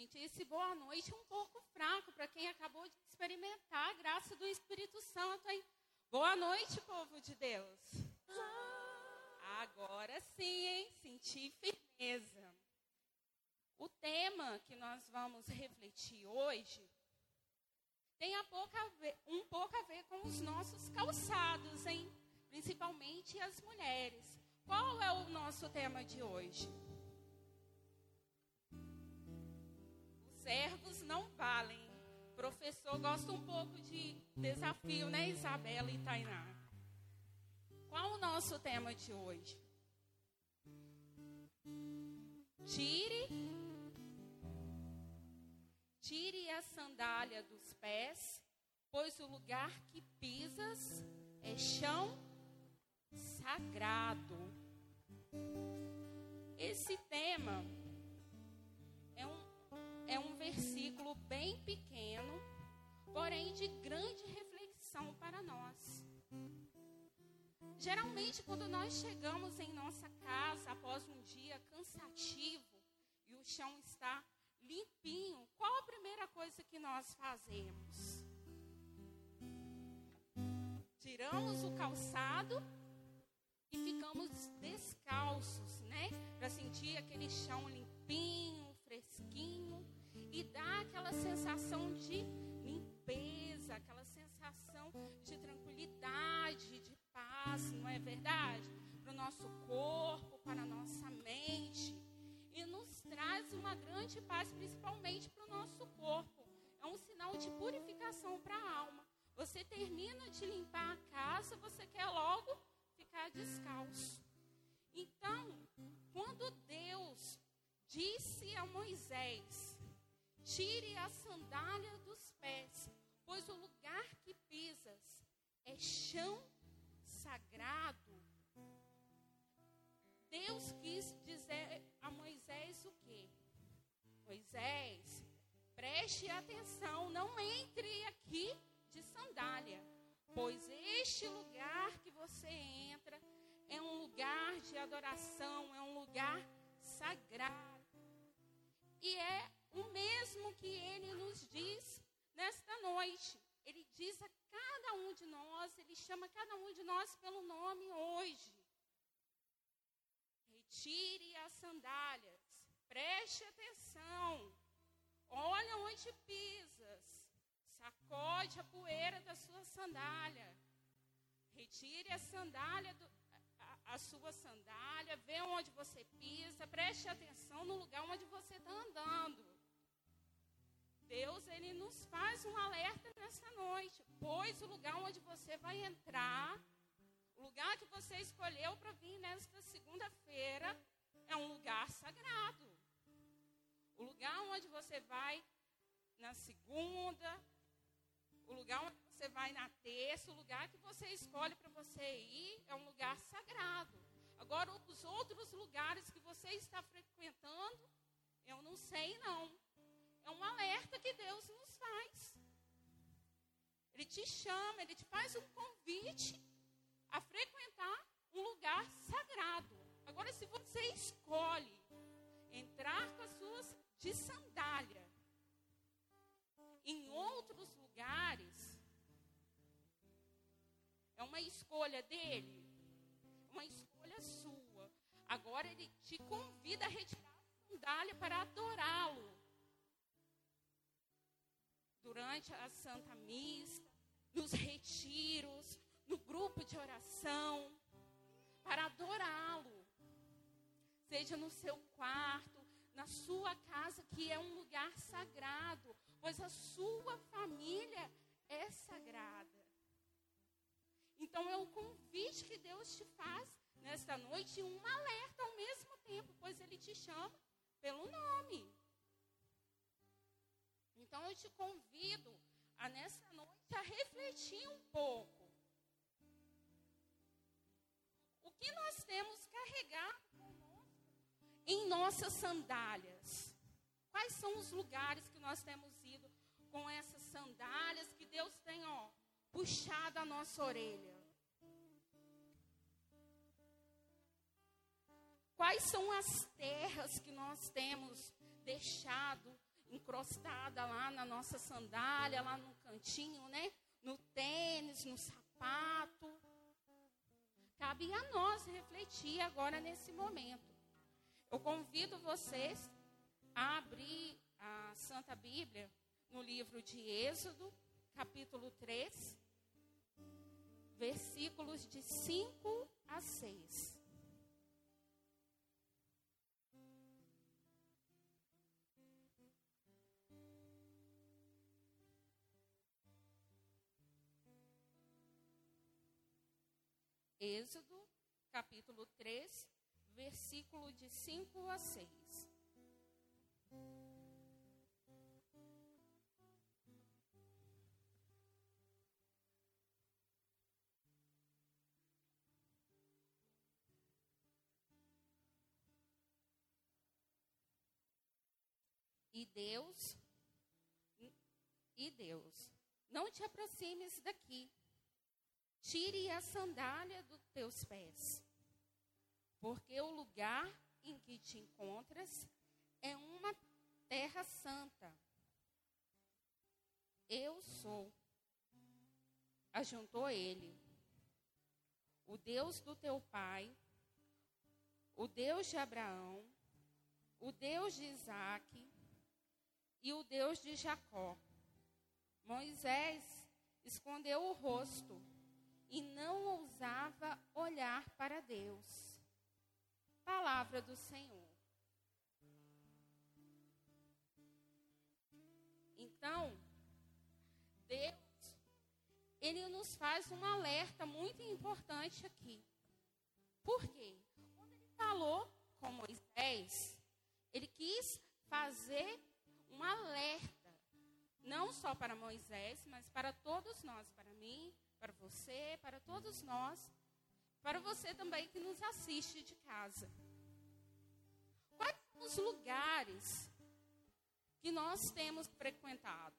Sentisse boa noite um pouco fraco para quem acabou de experimentar a graça do Espírito Santo, hein? Boa noite, povo de Deus. Agora sim, hein? Senti firmeza. O tema que nós vamos refletir hoje tem a pouco a ver, um pouco a ver com os nossos calçados, hein? Principalmente as mulheres. Qual é o nosso tema de hoje? Servos não valem. Professor gosta um pouco de desafio, né, Isabela e Tainá? Qual o nosso tema de hoje? Tire Tire a sandália dos pés, pois o lugar que pisas é chão sagrado. Esse tema é um versículo bem pequeno, porém de grande reflexão para nós. Geralmente, quando nós chegamos em nossa casa após um dia cansativo e o chão está limpinho, qual a primeira coisa que nós fazemos? Tiramos o calçado e ficamos descalços, né? Para sentir aquele chão limpinho, fresquinho e dar aquela sensação de limpeza, aquela sensação de tranquilidade, de paz, não é verdade? Para o nosso corpo, para a nossa mente. E nos traz uma grande paz, principalmente para o nosso corpo. É um sinal de purificação para a alma. Você termina de limpar a casa, você quer logo ficar descalço. Então, quando Deus disse a Moisés: Tire a sandália dos pés, pois o lugar que pisas é chão sagrado. Deus quis dizer a Moisés o quê? Moisés, preste atenção, não entre aqui de sandália pois este lugar que você entra é um lugar de adoração, é um lugar sagrado. E é o mesmo que ele nos diz nesta noite. Ele diz a cada um de nós, ele chama cada um de nós pelo nome hoje. Retire as sandálias, preste atenção, olha onde pisas Sacode a poeira da sua sandália. Retire a sandália, do, a, a, sua sandália, vê onde você pisa, preste atenção no lugar onde você está andando. Deus, Ele nos faz um alerta nessa noite, pois o lugar onde você vai entrar, o lugar que você escolheu para vir nesta segunda-feira, é um lugar sagrado. O lugar onde você vai na segunda, o lugar onde você vai na terça, o lugar que você escolhe para você ir é um lugar sagrado. Agora, os outros lugares que você está frequentando, eu não sei não. É um alerta Ele te chama, ele te faz um convite a frequentar um lugar sagrado. Agora, se você escolhe entrar com as suas de sandália em outros lugares, é uma escolha dele, uma escolha sua. Agora ele te convida a retirar a sandália para adorá-lo. Durante a Santa Missa, nos retiros, no grupo de oração, para adorá-lo. Seja no seu quarto, na sua casa, que é um lugar sagrado, pois a sua família é sagrada. Então é o convite que Deus te faz nesta noite e um alerta ao mesmo tempo, pois Ele te chama pelo nome. Então eu te convido a nessa noite a refletir um pouco. O que nós temos carregado em nossas sandálias? Quais são os lugares que nós temos ido com essas sandálias que Deus tem, ó, puxado a nossa orelha? Quais são as terras que nós temos deixado encrostada lá na nossa sandália, lá no cantinho, né? No tênis, no sapato. Cabe a nós refletir agora nesse momento. Eu convido vocês a abrir a Santa Bíblia no livro de Êxodo, capítulo 3, versículos de 5 a 6. Êxodo, capítulo 3, versículo de 5 a 6. E Deus, e Deus, não te aproximes daqui. Tire a sandália dos teus pés, porque o lugar em que te encontras é uma terra santa. Eu sou, ajuntou ele, o Deus do teu pai, o Deus de Abraão, o Deus de Isaac e o Deus de Jacó. Moisés escondeu o rosto e não ousava olhar para Deus. Palavra do Senhor. Então, Deus, ele nos faz um alerta muito importante aqui. Por quê? Quando ele falou com Moisés, ele quis fazer um alerta, não só para Moisés, mas para todos nós, para mim, para você, para todos nós, para você também que nos assiste de casa. Quais são os lugares que nós temos frequentado?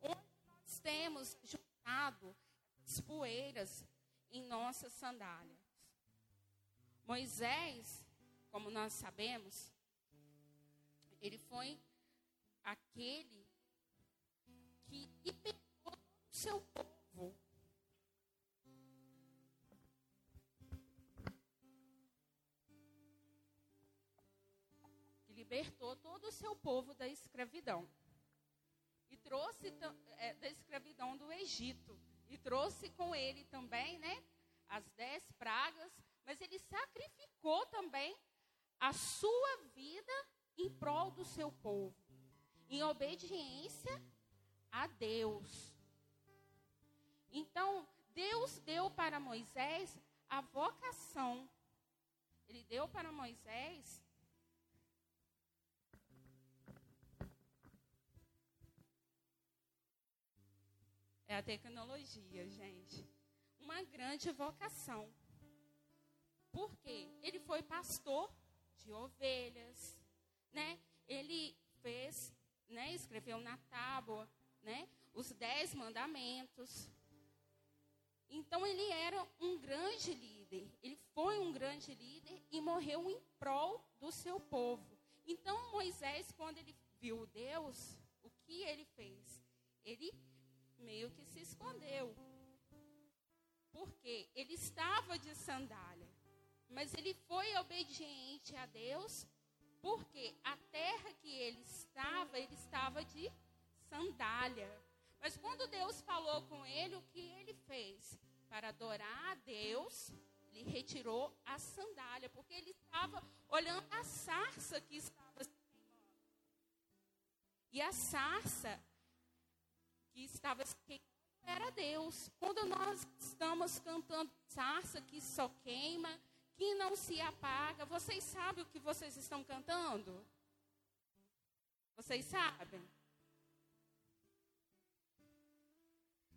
Onde nós temos juntado as poeiras em nossas sandálias? Moisés, como nós sabemos, ele foi aquele que libertou o seu povo. Que libertou todo o seu povo da escravidão. E trouxe é, da escravidão do Egito. E trouxe com ele também, né? As dez pragas. Mas ele sacrificou também a sua vida em prol do seu povo, em obediência a Deus. Então, Deus deu para Moisés a vocação. Ele deu para Moisés É a tecnologia, gente. Uma grande vocação. Por quê? Ele foi pastor de ovelhas, né? Ele fez, né? Escreveu na tábua, né? Os dez mandamentos. Então ele era um grande líder. Ele foi um grande líder e morreu em prol do seu povo. Então Moisés, quando ele viu Deus, o que ele fez? Ele meio que se escondeu. Porque ele estava de sandália. Mas ele foi obediente a Deus porque a terra que ele estava, ele estava de sandália. Mas quando Deus falou com ele, o que ele fez? Para adorar a Deus, ele retirou a sandália, porque ele estava olhando a sarça que estava se queimando. E a sarça que estava se queimando era Deus. Quando nós estamos cantando sarça que só queima, que não se apaga. Vocês sabem o que vocês estão cantando? Vocês sabem?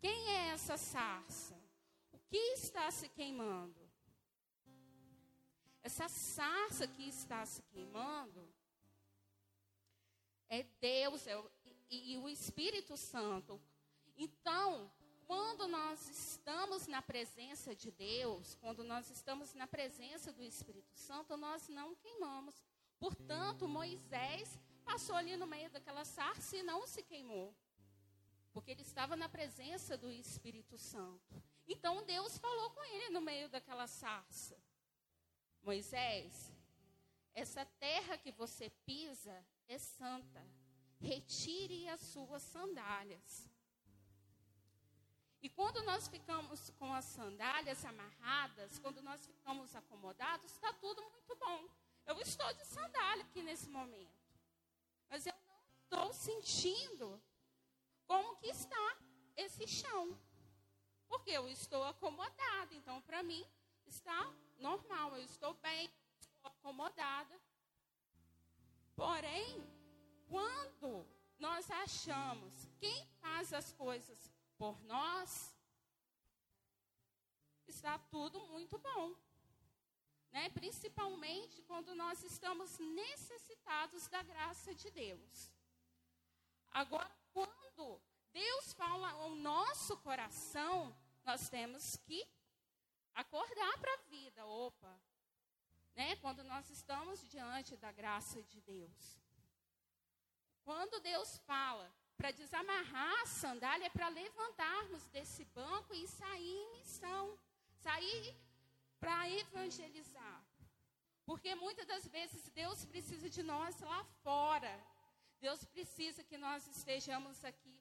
Quem é essa sarça? O que está se queimando? Essa sarça que está se queimando é Deus é o, e, e o Espírito Santo. Então, quando nós estamos na presença de Deus, quando nós estamos na presença do Espírito Santo, nós não queimamos. Portanto, Moisés passou ali no meio daquela sarça e não se queimou. Porque ele estava na presença do Espírito Santo. Então Deus falou com ele no meio daquela sarça: Moisés, essa terra que você pisa é santa. Retire as suas sandálias. E quando nós ficamos com as sandálias amarradas, quando nós ficamos acomodados, está tudo muito bom. Eu estou de sandália aqui nesse momento. Mas eu não estou sentindo como que está esse chão. Porque eu estou acomodada. Então, para mim, está normal. Eu estou bem, estou acomodada. Porém, quando nós achamos quem faz as coisas por nós, está tudo muito bom. Né? Principalmente quando nós estamos necessitados da graça de Deus. Agora, quando Deus fala ao nosso coração, nós temos que acordar para a vida. Opa! Né? Quando nós estamos diante da graça de Deus. Quando Deus fala para desamarrar a sandália, para levantarmos desse banco e sair em missão. Sair para evangelizar. Porque muitas das vezes Deus precisa de nós lá fora. Deus precisa que nós estejamos aqui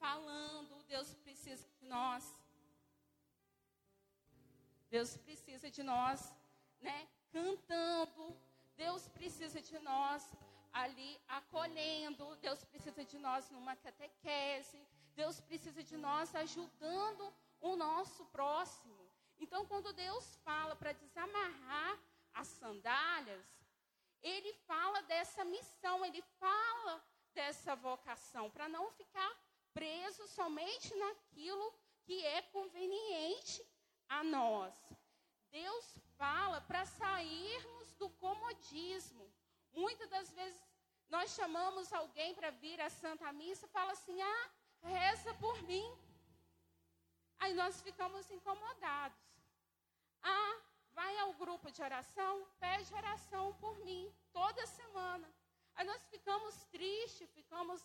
falando. Deus precisa de nós. Deus precisa de nós, né? Cantando. Deus precisa de nós ali acolhendo. Deus precisa de nós numa catequese. Deus precisa de nós ajudando o nosso próximo. Então, quando Deus fala para desamarrar as sandálias, ele fala dessa missão, ele fala dessa vocação, para não ficar preso somente naquilo que é conveniente a nós. Deus fala para sairmos do comodismo. Muitas das vezes nós chamamos alguém para vir à Santa Missa fala assim: ah, reza por mim. Aí nós ficamos incomodados. Ah, vai ao grupo de oração, pede oração por mim, toda semana. Aí nós ficamos tristes, ficamos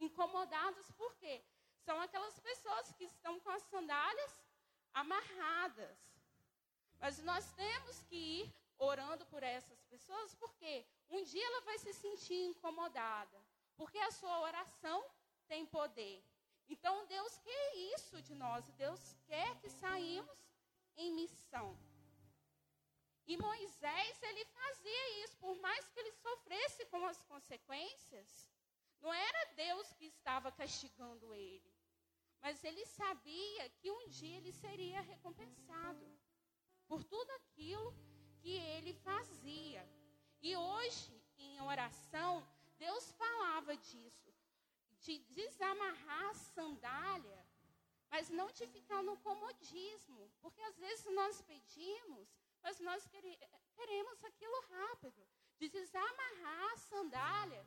incomodados, por quê? São aquelas pessoas que estão com as sandálias amarradas. Mas nós temos que ir orando por essas pessoas, porque um dia ela vai se sentir incomodada, porque a sua oração tem poder. Então Deus quer isso de nós, Deus quer que saímos em missão. E Moisés, ele fazia isso, por mais que ele sofresse com as consequências, não era Deus que estava castigando ele, mas ele sabia que um dia ele seria recompensado por tudo aquilo que ele fazia. E hoje, em oração, Deus falava disso, de desamarrar a sandália mas não de ficar no comodismo, porque às vezes nós pedimos, mas nós queremos aquilo rápido, de desamarrar as sandálias,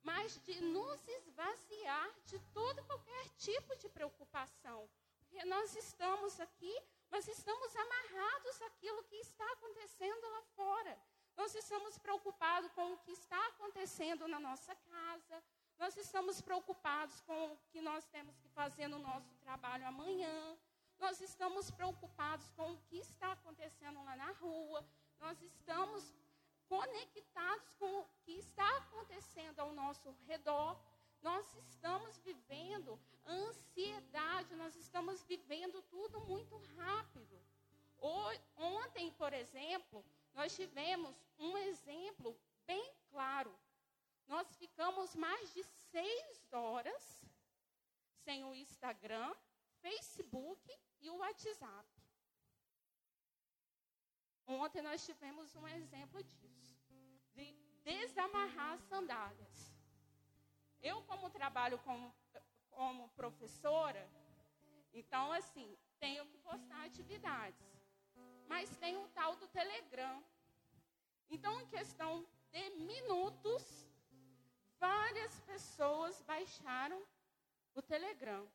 mas de nos esvaziar de todo qualquer tipo de preocupação, porque nós estamos aqui, mas estamos amarrados àquilo que está acontecendo lá fora. Nós estamos preocupados com o que está acontecendo na nossa casa, nós estamos preocupados com o que nós temos que fazer no nosso trabalho amanhã. Nós estamos preocupados com o que está acontecendo lá na rua. Nós estamos conectados com o que está acontecendo ao nosso redor. Nós estamos vivendo ansiedade, nós estamos vivendo tudo muito rápido. Ontem, por exemplo, nós tivemos um exemplo bem claro nós ficamos mais de seis horas sem o Instagram, Facebook e o WhatsApp. Ontem nós tivemos um exemplo disso, de desamarrar as sandálias. Eu, como trabalho como, como professora, então, assim, tenho que postar atividades. Mas tem o tal do Telegram. Então, em questão de minutos, várias pessoas baixaram o Telegram.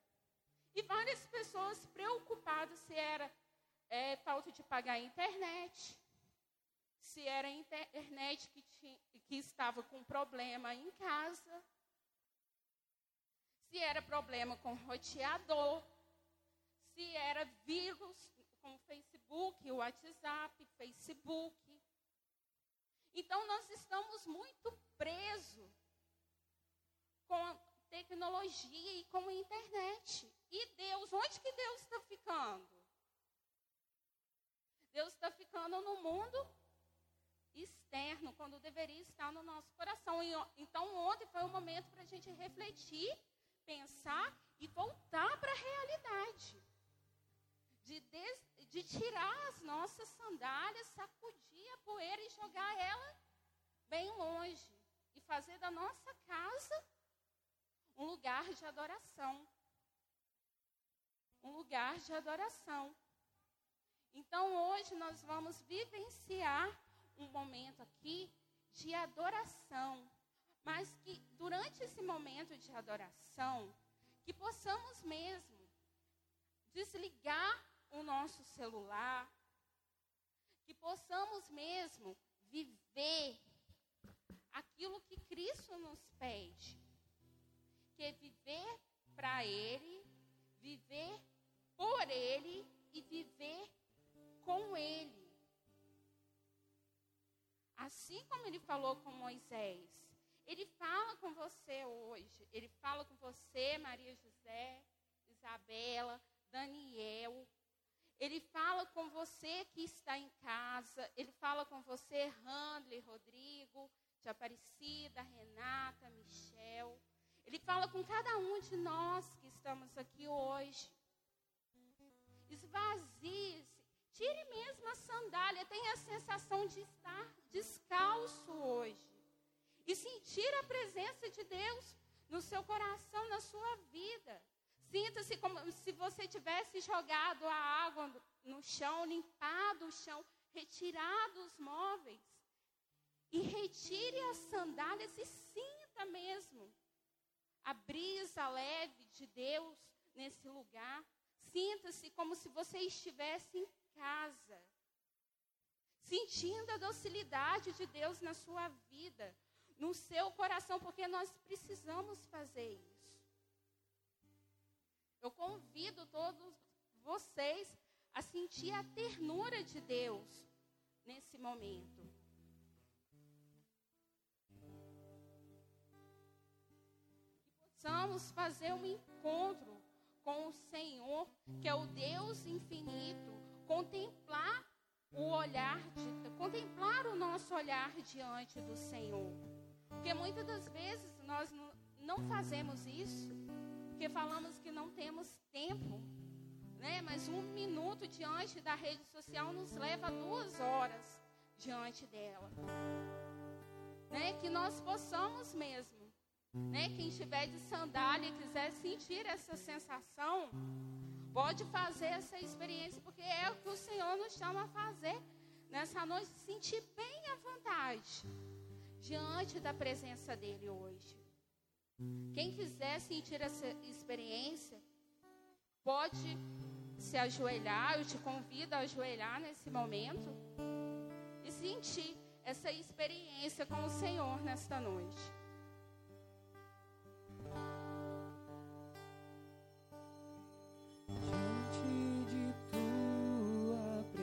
E várias pessoas preocupadas se era é, falta de pagar a internet, se era a internet que, tinha, que estava com problema em casa, se era problema com roteador, se era vírus com o Facebook, o WhatsApp, Facebook. Então nós estamos muito presos com a tecnologia e com a internet. E Deus, onde que Deus está ficando? Deus está ficando no mundo externo, quando deveria estar no nosso coração. Então, ontem foi um momento para a gente refletir, pensar e voltar para a realidade. De, des, de tirar as nossas sandálias, sacudir a poeira e jogar ela bem longe. E fazer da nossa casa um lugar de adoração. Um lugar de adoração. Então hoje nós vamos vivenciar um momento aqui de adoração, mas que durante esse momento de adoração, que possamos mesmo desligar o nosso celular, que possamos mesmo viver aquilo que Cristo nos pede, que é viver para Ele, viver por Ele e viver com Ele. Assim como Ele falou com Moisés, Ele fala com você hoje. Ele fala com você, Maria José, Isabela, Daniel. Ele fala com você que está em casa. Ele fala com você, Handley, Rodrigo, de Aparecida, Renata, Michel. Ele fala com cada um de nós que estamos aqui hoje. Esvazie-se. Tire mesmo a sandália. Tenha a sensação de estar descalço hoje. E sentir a presença de Deus no seu coração, na sua vida. Sinta-se como se você tivesse jogado a água no chão, limpado o chão, retirado os móveis. E retire as sandálias e sinta mesmo a brisa leve de Deus nesse lugar. Sinta-se como se você estivesse em casa, sentindo a docilidade de Deus na sua vida, no seu coração, porque nós precisamos fazer isso. Eu convido todos vocês a sentir a ternura de Deus nesse momento. possamos fazer um encontro com o Senhor, que é o Deus infinito, contemplar o olhar, de, contemplar o nosso olhar diante do Senhor. Porque muitas das vezes nós não fazemos isso, porque falamos que não temos tempo, né? Mas um minuto diante da rede social nos leva duas horas diante dela, né? Que nós possamos mesmo né? Quem estiver de sandália e quiser sentir essa sensação, pode fazer essa experiência, porque é o que o Senhor nos chama a fazer nessa noite, sentir bem à vontade diante da presença dEle hoje. Quem quiser sentir essa experiência, pode se ajoelhar, eu te convido a ajoelhar nesse momento e sentir essa experiência com o Senhor nesta noite.